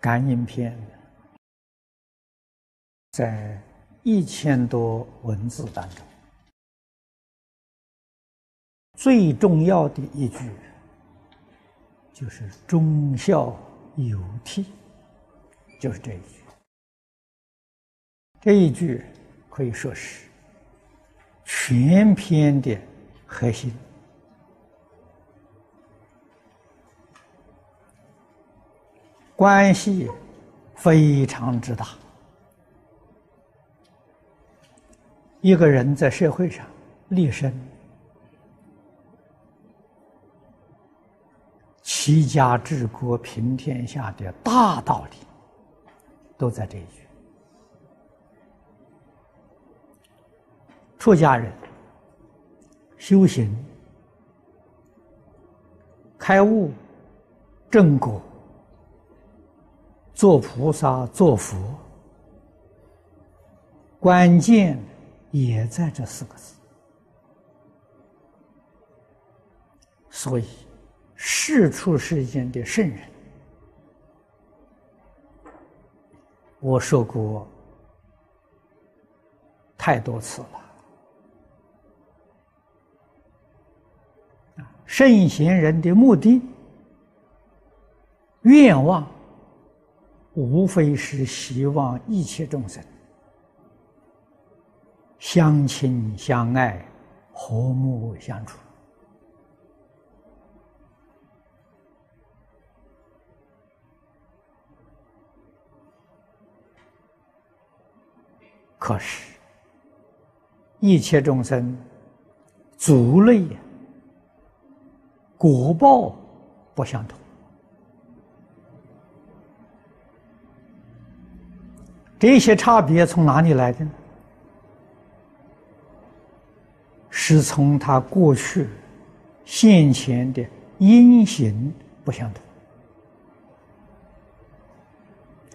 感应篇在一千多文字当中，最重要的一句就是“忠孝有悌”，就是这一句。这一句可以说是全篇的核心。关系非常之大。一个人在社会上立身、齐家治国平天下的大道理，都在这一句。出家人修行、开悟、正果。做菩萨、做佛，关键也在这四个字。所以，世出世间的圣人，我说过太多次了。圣贤人的目的、愿望。无非是希望一切众生相亲相爱、和睦相处。可是，一切众生族类、果报不相同。这些差别从哪里来的呢？是从他过去现前的因行不相同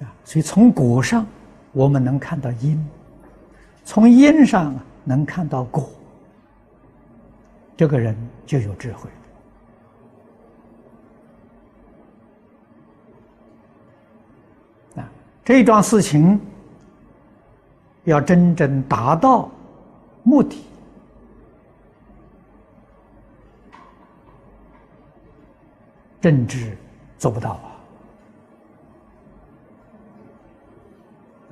啊，所以从果上我们能看到因，从因上能看到果，这个人就有智慧啊，这桩事情。要真正达到目的，政治做不到啊！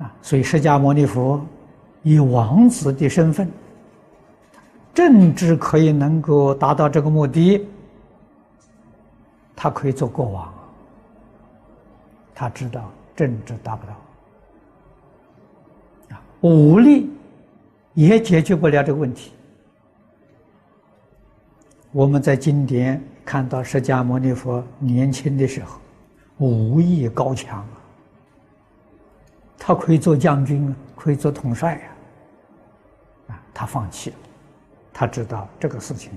啊，所以释迦牟尼佛以王子的身份，政治可以能够达到这个目的，他可以做国王，他知道政治达不到。武力也解决不了这个问题。我们在经典看到释迦牟尼佛年轻的时候，武艺高强啊，他可以做将军啊，可以做统帅呀，啊，他放弃了，他知道这个事情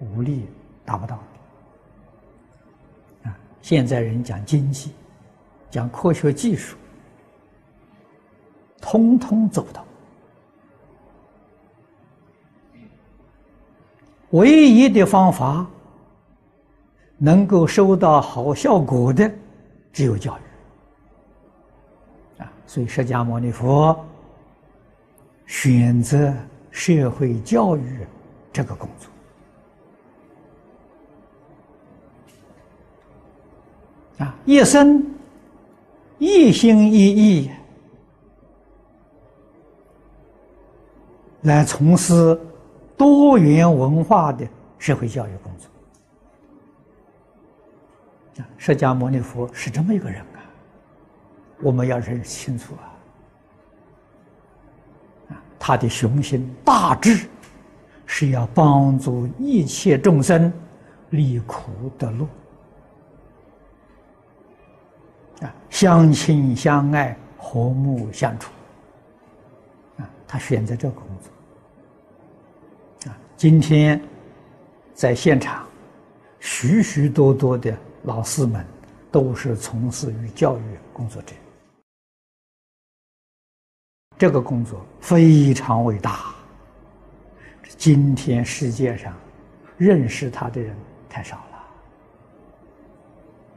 武力达不到。啊，现在人讲经济，讲科学技术。通通做不到。唯一的方法，能够收到好效果的，只有教育。啊，所以释迦牟尼佛选择社会教育这个工作，啊，一生一心一意。来从事多元文化的社会教育工作。释迦牟尼佛是这么一个人啊，我们要认识清楚啊。啊，他的雄心大志是要帮助一切众生离苦得乐，啊，相亲相爱，和睦相处。啊，他选择这个工作。今天在现场，许许多多的老师们都是从事于教育工作者。这个工作非常伟大。今天世界上认识他的人太少了。